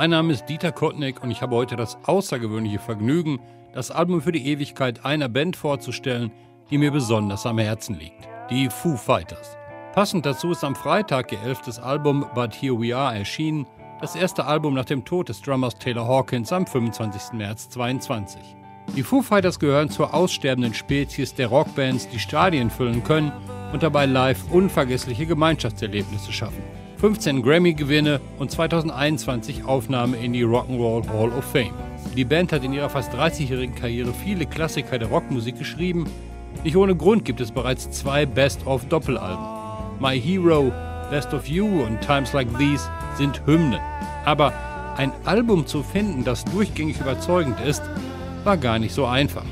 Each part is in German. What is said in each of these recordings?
Mein Name ist Dieter Kottnick und ich habe heute das außergewöhnliche Vergnügen, das Album für die Ewigkeit einer Band vorzustellen, die mir besonders am Herzen liegt. Die Foo Fighters. Passend dazu ist am Freitag ihr elftes Album But Here We Are erschienen, das erste Album nach dem Tod des Drummers Taylor Hawkins am 25. März 2022. Die Foo Fighters gehören zur aussterbenden Spezies der Rockbands, die Stadien füllen können und dabei live unvergessliche Gemeinschaftserlebnisse schaffen. 15 Grammy-Gewinne und 2021 Aufnahme in die Rock'n'Roll Hall of Fame. Die Band hat in ihrer fast 30-jährigen Karriere viele Klassiker der Rockmusik geschrieben. Nicht ohne Grund gibt es bereits zwei Best-of-Doppelalben. My Hero, Best of You und Times Like These sind Hymnen. Aber ein Album zu finden, das durchgängig überzeugend ist, war gar nicht so einfach.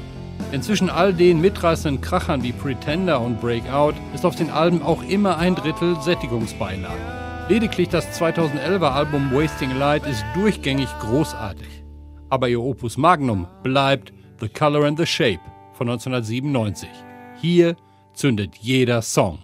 Inzwischen all den mitreißenden Krachern wie Pretender und Breakout ist auf den Alben auch immer ein Drittel Sättigungsbeilage. Lediglich das 2011er Album Wasting Light ist durchgängig großartig. Aber ihr Opus Magnum bleibt The Color and the Shape von 1997. Hier zündet jeder Song.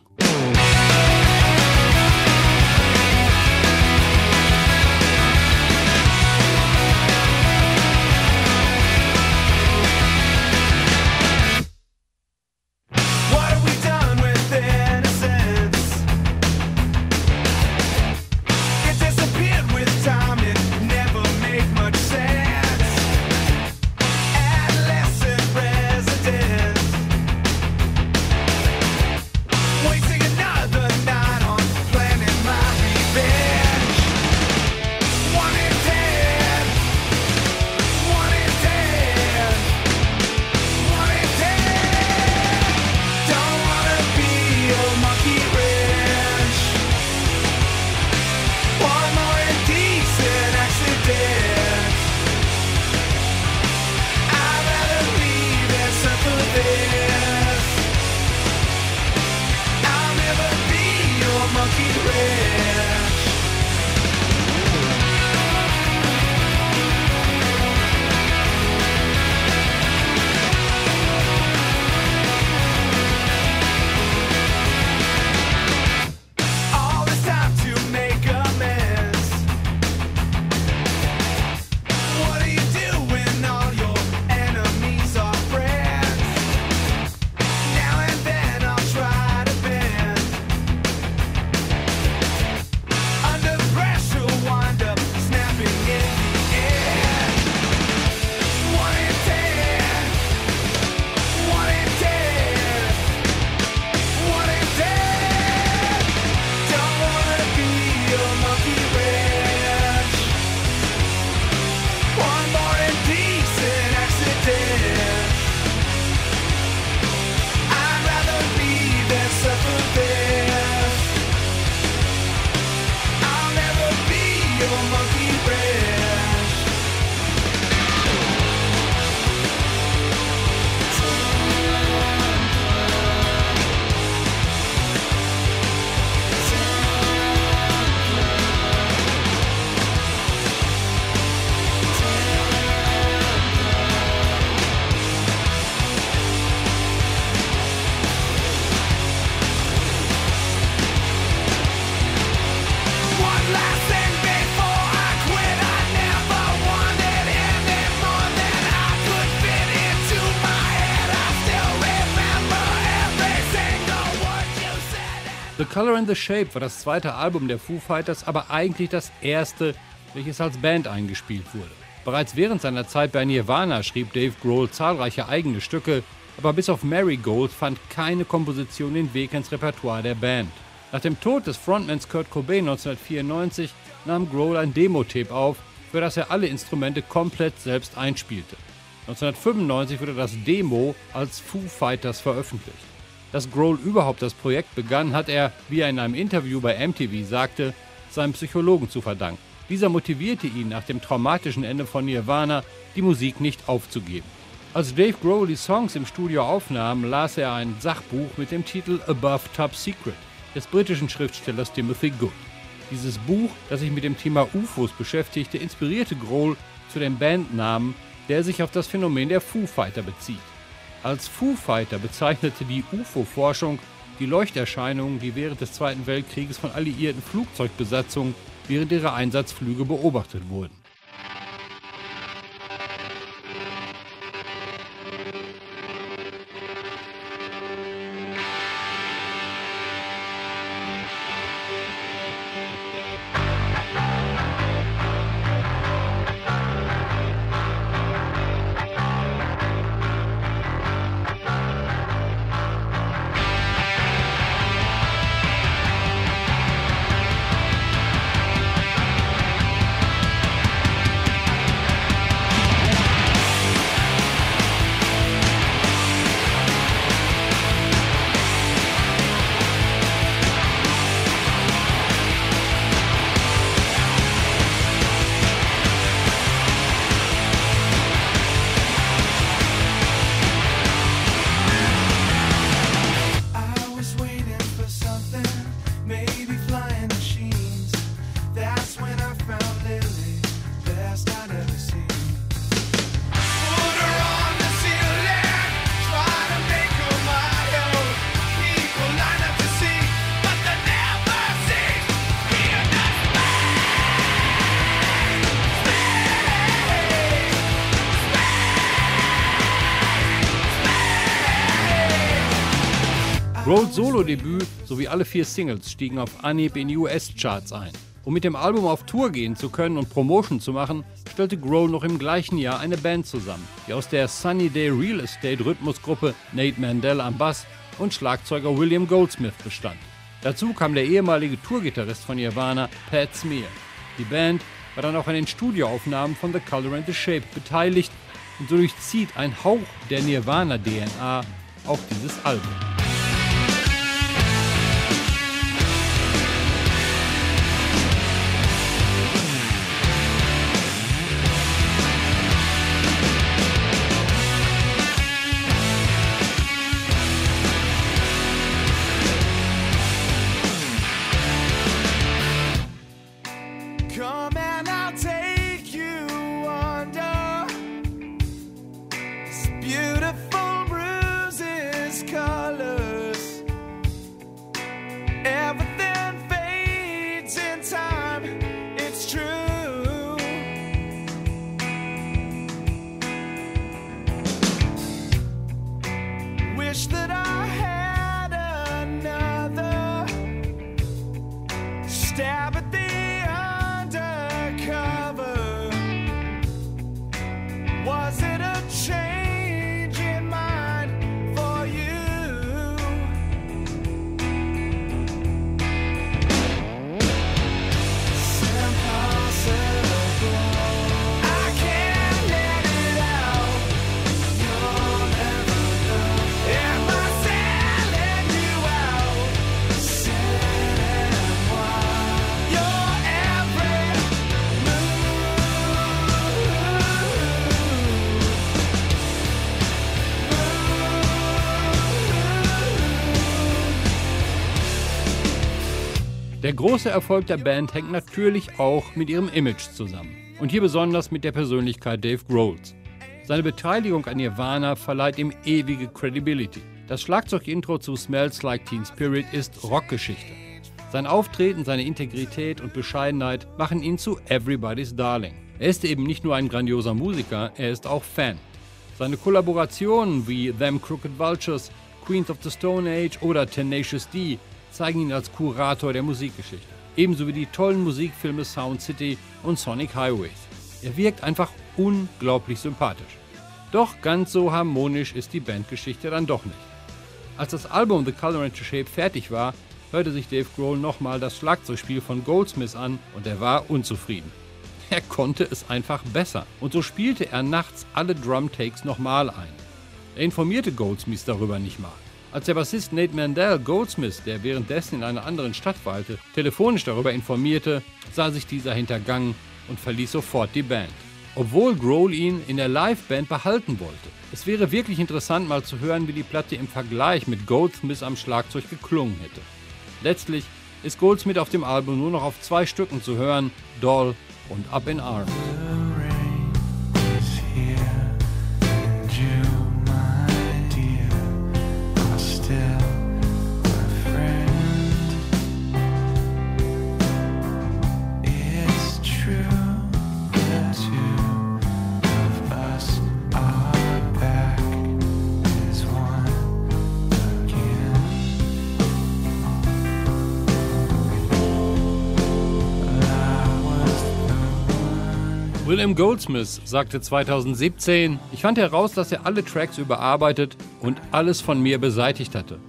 The Color and the Shape war das zweite Album der Foo Fighters, aber eigentlich das erste, welches als Band eingespielt wurde. Bereits während seiner Zeit bei Nirvana schrieb Dave Grohl zahlreiche eigene Stücke, aber bis auf Marigold fand keine Komposition den Weg ins Repertoire der Band. Nach dem Tod des Frontmans Kurt Cobain 1994 nahm Grohl ein Demo-Tape auf, für das er alle Instrumente komplett selbst einspielte. 1995 wurde das Demo als Foo Fighters veröffentlicht. Dass Grohl überhaupt das Projekt begann, hat er, wie er in einem Interview bei MTV sagte, seinem Psychologen zu verdanken. Dieser motivierte ihn nach dem traumatischen Ende von Nirvana, die Musik nicht aufzugeben. Als Dave Grohl die Songs im Studio aufnahm, las er ein Sachbuch mit dem Titel Above Top Secret des britischen Schriftstellers Timothy Good. Dieses Buch, das sich mit dem Thema UFOs beschäftigte, inspirierte Grohl zu dem Bandnamen, der sich auf das Phänomen der Foo Fighter bezieht. Als Foo Fighter bezeichnete die UFO-Forschung die Leuchterscheinungen, die während des Zweiten Weltkrieges von alliierten Flugzeugbesatzungen während ihrer Einsatzflüge beobachtet wurden. Solo-Debüt sowie alle vier Singles stiegen auf Anhieb in die US-Charts ein. Um mit dem Album auf Tour gehen zu können und Promotion zu machen, stellte Grohl noch im gleichen Jahr eine Band zusammen, die aus der Sunny Day Real Estate Rhythmusgruppe Nate Mandel am Bass und Schlagzeuger William Goldsmith bestand. Dazu kam der ehemalige Tourgitarrist von Nirvana, Pat Smear. Die Band war dann auch an den Studioaufnahmen von The Color and the Shape beteiligt und so durchzieht ein Hauch der Nirvana-DNA auch dieses Album. Große Erfolg der Band hängt natürlich auch mit ihrem Image zusammen. Und hier besonders mit der Persönlichkeit Dave Grohls. Seine Beteiligung an Nirvana verleiht ihm ewige Credibility. Das Schlagzeugintro zu Smells Like Teen Spirit ist Rockgeschichte. Sein Auftreten, seine Integrität und Bescheidenheit machen ihn zu Everybody's Darling. Er ist eben nicht nur ein grandioser Musiker, er ist auch Fan. Seine Kollaborationen wie Them Crooked Vultures, Queens of the Stone Age oder Tenacious D zeigen ihn als Kurator der Musikgeschichte. Ebenso wie die tollen Musikfilme Sound City und Sonic Highways. Er wirkt einfach unglaublich sympathisch. Doch ganz so harmonisch ist die Bandgeschichte dann doch nicht. Als das Album The Color and the Shape fertig war, hörte sich Dave Grohl nochmal das Schlagzeugspiel von Goldsmith an und er war unzufrieden. Er konnte es einfach besser und so spielte er nachts alle Drum-Takes nochmal ein. Er informierte Goldsmith darüber nicht mal. Als der Bassist Nate Mandel Goldsmith, der währenddessen in einer anderen Stadt weilte, telefonisch darüber informierte, sah sich dieser hintergangen und verließ sofort die Band. Obwohl Grohl ihn in der Liveband behalten wollte. Es wäre wirklich interessant mal zu hören, wie die Platte im Vergleich mit Goldsmith am Schlagzeug geklungen hätte. Letztlich ist Goldsmith auf dem Album nur noch auf zwei Stücken zu hören, Doll und Up in Arms. William Goldsmith sagte 2017, ich fand heraus, dass er alle Tracks überarbeitet und alles von mir beseitigt hatte.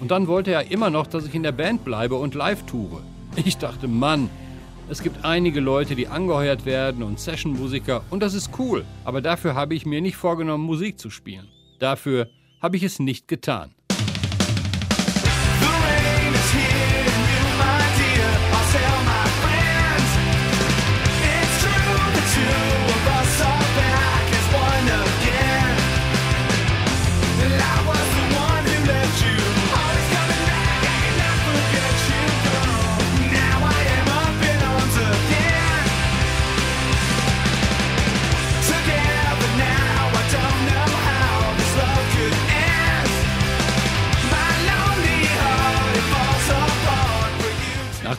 Und dann wollte er immer noch, dass ich in der Band bleibe und live toure. Ich dachte, Mann, es gibt einige Leute, die angeheuert werden und Sessionmusiker und das ist cool, aber dafür habe ich mir nicht vorgenommen, Musik zu spielen. Dafür habe ich es nicht getan.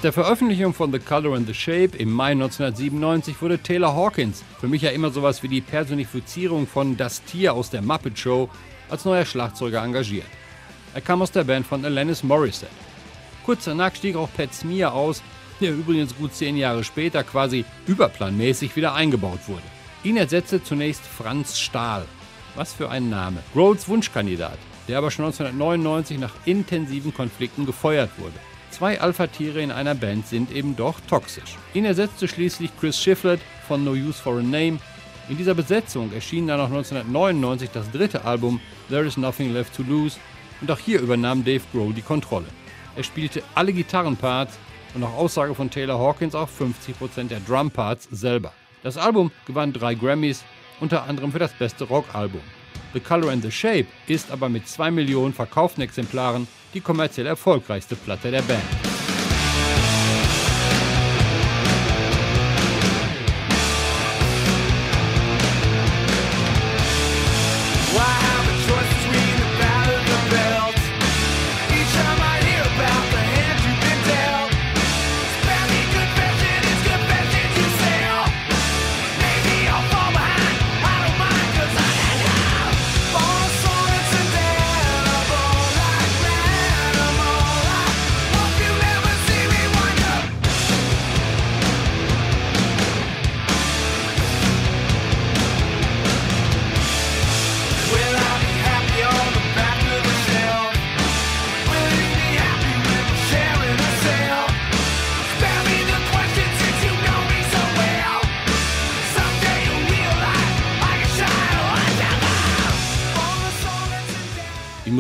Der Veröffentlichung von The Color and the Shape im Mai 1997 wurde Taylor Hawkins, für mich ja immer sowas wie die Personifizierung von Das Tier aus der Muppet Show, als neuer Schlagzeuger engagiert. Er kam aus der Band von Alanis Morissette. Kurz danach stieg auch Pat Smear aus, der übrigens gut zehn Jahre später quasi überplanmäßig wieder eingebaut wurde. Ihn ersetzte zunächst Franz Stahl. Was für ein Name. Rhodes Wunschkandidat, der aber schon 1999 nach intensiven Konflikten gefeuert wurde. Zwei Alpha-Tiere in einer Band sind eben doch toxisch. Ihn ersetzte schließlich Chris Shiflett von No Use for a Name. In dieser Besetzung erschien dann auch 1999 das dritte Album There Is Nothing Left to Lose und auch hier übernahm Dave Grohl die Kontrolle. Er spielte alle Gitarrenparts und nach Aussage von Taylor Hawkins auch 50% der Drumparts selber. Das Album gewann drei Grammys, unter anderem für das beste Rockalbum. The Color and the Shape ist aber mit 2 Millionen verkauften Exemplaren die kommerziell erfolgreichste Platte der Band. Die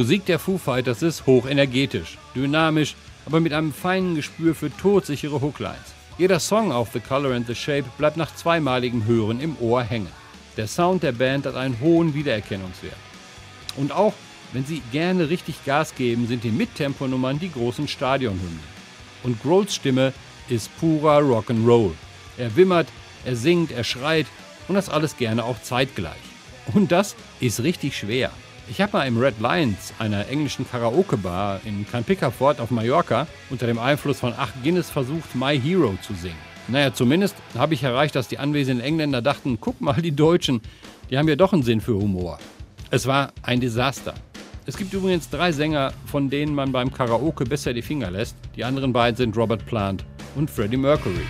Musik der Foo Fighters ist hochenergetisch, dynamisch, aber mit einem feinen Gespür für todsichere Hooklines. Jeder Song auf The Color and the Shape bleibt nach zweimaligem Hören im Ohr hängen. Der Sound der Band hat einen hohen Wiedererkennungswert. Und auch wenn sie gerne richtig Gas geben, sind die Mittemponummern die großen Stadionhymnen. Und Grohls Stimme ist purer Rock'n'Roll. Er wimmert, er singt, er schreit und das alles gerne auch zeitgleich. Und das ist richtig schwer. Ich habe mal im Red Lions, einer englischen Karaoke-Bar in Campicafort auf Mallorca, unter dem Einfluss von 8 Guinness versucht, My Hero zu singen. Naja, zumindest habe ich erreicht, dass die anwesenden Engländer dachten, guck mal, die Deutschen, die haben ja doch einen Sinn für Humor. Es war ein Desaster. Es gibt übrigens drei Sänger, von denen man beim Karaoke besser die Finger lässt. Die anderen beiden sind Robert Plant und Freddie Mercury.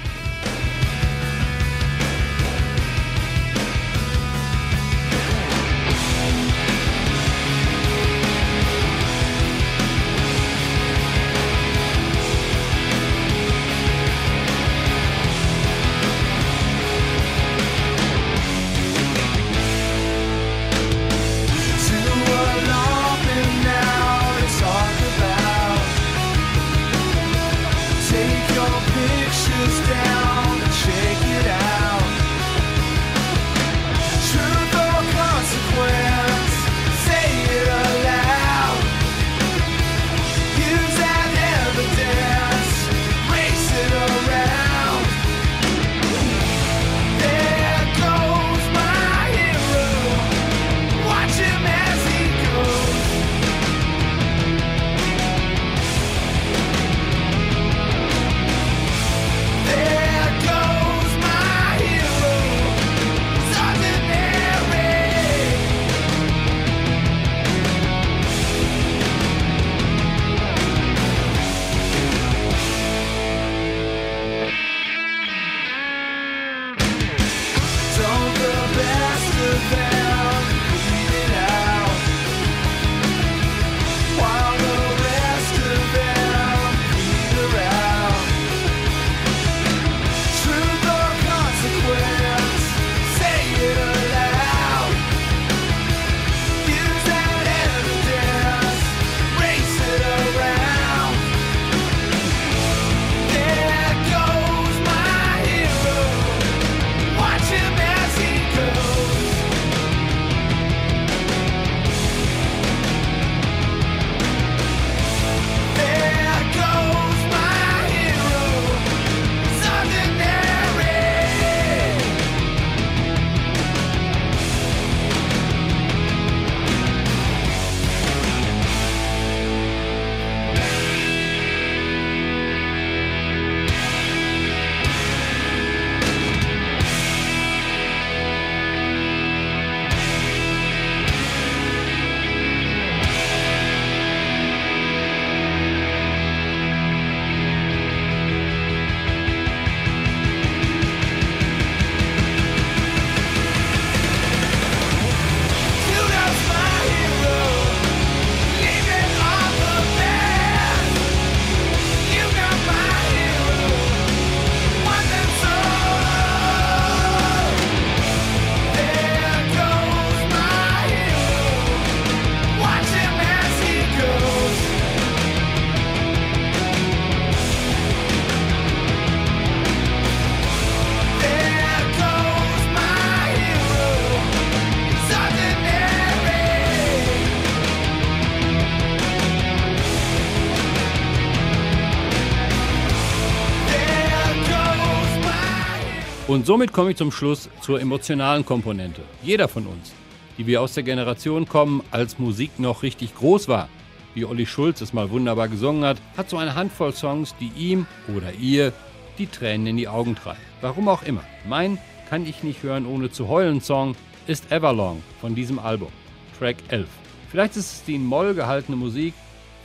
Und somit komme ich zum Schluss zur emotionalen Komponente. Jeder von uns, die wir aus der Generation kommen, als Musik noch richtig groß war, wie Olli Schulz es mal wunderbar gesungen hat, hat so eine Handvoll Songs, die ihm oder ihr die Tränen in die Augen treiben. Warum auch immer. Mein Kann ich nicht hören ohne zu heulen Song ist Everlong von diesem Album, Track 11. Vielleicht ist es die in Moll gehaltene Musik,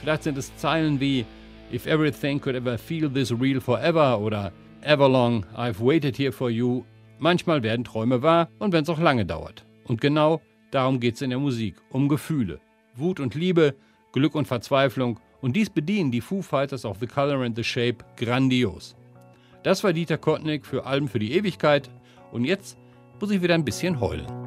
vielleicht sind es Zeilen wie If everything could ever feel this real forever oder Everlong, I've waited here for you. Manchmal werden Träume wahr und wenn es auch lange dauert. Und genau darum geht es in der Musik, um Gefühle. Wut und Liebe, Glück und Verzweiflung und dies bedienen die Foo Fighters of The Color and the Shape grandios. Das war Dieter Kottnick für Alben für die Ewigkeit und jetzt muss ich wieder ein bisschen heulen.